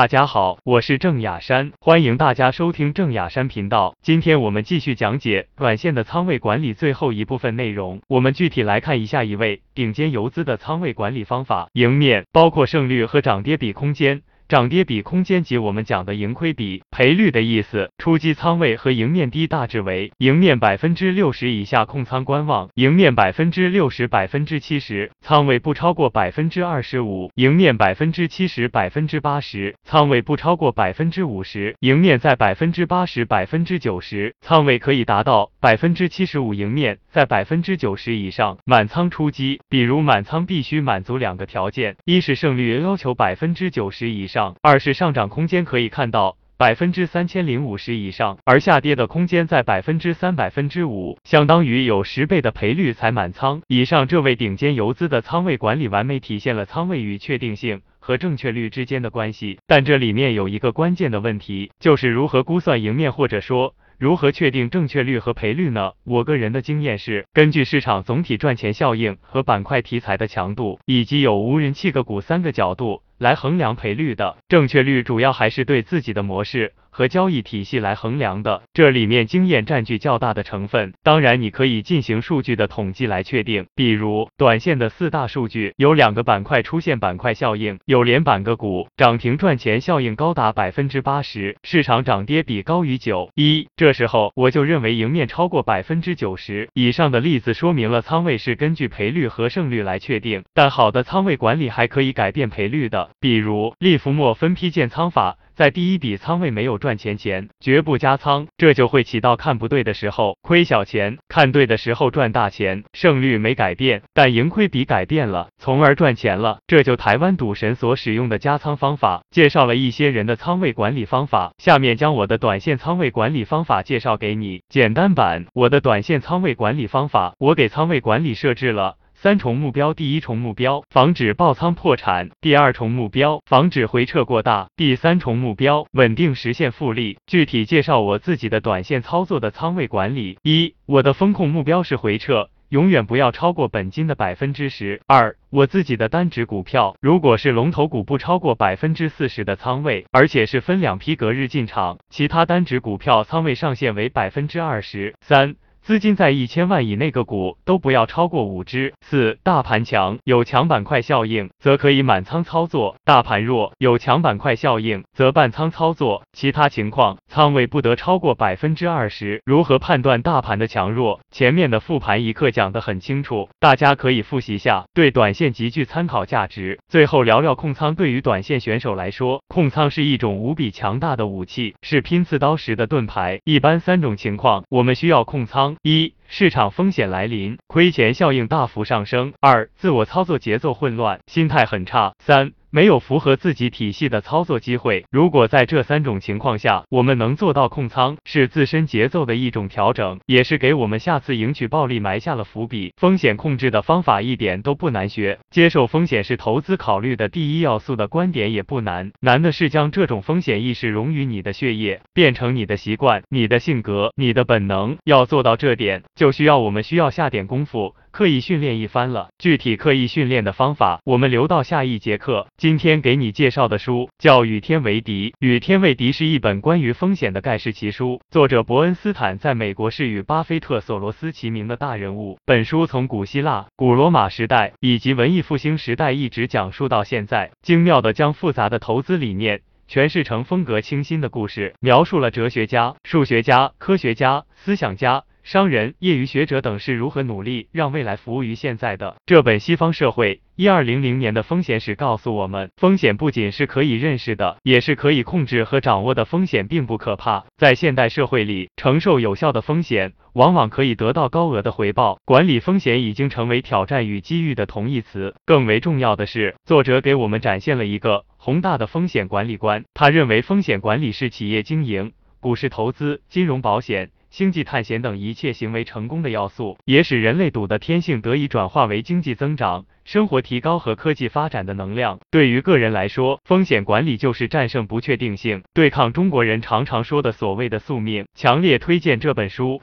大家好，我是郑雅山，欢迎大家收听郑雅山频道。今天我们继续讲解短线的仓位管理最后一部分内容。我们具体来看一下一位顶尖游资的仓位管理方法：赢面，包括胜率和涨跌比空间。涨跌比空间及我们讲的盈亏比赔率的意思，出击仓位和赢面低大致为赢面百分之六十以下控仓观望，赢面百分之六十百分之七十仓位不超过百分之二十五，赢面百分之七十百分之八十仓位不超过百分之五十，赢面在百分之八十百分之九十仓位可以达到百分之七十五，赢面在百分之九十以上满仓出击。比如满仓必须满足两个条件，一是胜率要求百分之九十以上。二是上涨空间可以看到百分之三千零五十以上，而下跌的空间在百分之三百分之五，相当于有十倍的赔率才满仓。以上这位顶尖游资的仓位管理完美体现了仓位与确定性和正确率之间的关系，但这里面有一个关键的问题，就是如何估算赢面，或者说。如何确定正确率和赔率呢？我个人的经验是，根据市场总体赚钱效应和板块题材的强度，以及有无人气个股三个角度来衡量赔率的。正确率主要还是对自己的模式。和交易体系来衡量的，这里面经验占据较大的成分。当然，你可以进行数据的统计来确定，比如短线的四大数据，有两个板块出现板块效应，有连板个股涨停赚钱效应高达百分之八十，市场涨跌比高于九一，这时候我就认为赢面超过百分之九十以上的例子，说明了仓位是根据赔率和胜率来确定。但好的仓位管理还可以改变赔率的，比如利弗莫分批建仓法。在第一笔仓位没有赚钱前，绝不加仓，这就会起到看不对的时候亏小钱，看对的时候赚大钱。胜率没改变，但盈亏比改变了，从而赚钱了。这就台湾赌神所使用的加仓方法。介绍了一些人的仓位管理方法，下面将我的短线仓位管理方法介绍给你。简单版，我的短线仓位管理方法，我给仓位管理设置了。三重目标：第一重目标，防止爆仓破产；第二重目标，防止回撤过大；第三重目标，稳定实现复利。具体介绍我自己的短线操作的仓位管理：一，我的风控目标是回撤，永远不要超过本金的百分之十。二，我自己的单只股票，如果是龙头股，不超过百分之四十的仓位，而且是分两批隔日进场；其他单只股票仓位上限为百分之二十三。资金在一千万以内个股都不要超过五只。四、大盘强有强板块效应，则可以满仓操作；大盘弱有强板块效应，则半仓操作。其他情况仓位不得超过百分之二十。如何判断大盘的强弱？前面的复盘一课讲得很清楚，大家可以复习下，对短线极具参考价值。最后聊聊控仓，对于短线选手来说，控仓是一种无比强大的武器，是拼刺刀时的盾牌。一般三种情况，我们需要控仓。一、市场风险来临，亏钱效应大幅上升；二、自我操作节奏混乱，心态很差；三。没有符合自己体系的操作机会。如果在这三种情况下，我们能做到控仓，是自身节奏的一种调整，也是给我们下次赢取暴利埋下了伏笔。风险控制的方法一点都不难学，接受风险是投资考虑的第一要素的观点也不难，难的是将这种风险意识融于你的血液，变成你的习惯、你的性格、你的本能。要做到这点，就需要我们需要下点功夫。刻意训练一番了，具体刻意训练的方法，我们留到下一节课。今天给你介绍的书叫《与天为敌》，《与天为敌》是一本关于风险的盖世奇书，作者伯恩斯坦在美国是与巴菲特、索罗斯齐名的大人物。本书从古希腊、古罗马时代以及文艺复兴时代一直讲述到现在，精妙的将复杂的投资理念诠释成风格清新的故事，描述了哲学家、数学家、科学家、思想家。商人、业余学者等是如何努力让未来服务于现在的？这本西方社会一二零零年的风险史告诉我们，风险不仅是可以认识的，也是可以控制和掌握的。风险并不可怕，在现代社会里，承受有效的风险，往往可以得到高额的回报。管理风险已经成为挑战与机遇的同义词。更为重要的是，作者给我们展现了一个宏大的风险管理观。他认为，风险管理是企业经营、股市投资、金融保险。星际探险等一切行为成功的要素，也使人类赌的天性得以转化为经济增长、生活提高和科技发展的能量。对于个人来说，风险管理就是战胜不确定性，对抗中国人常常说的所谓的宿命。强烈推荐这本书。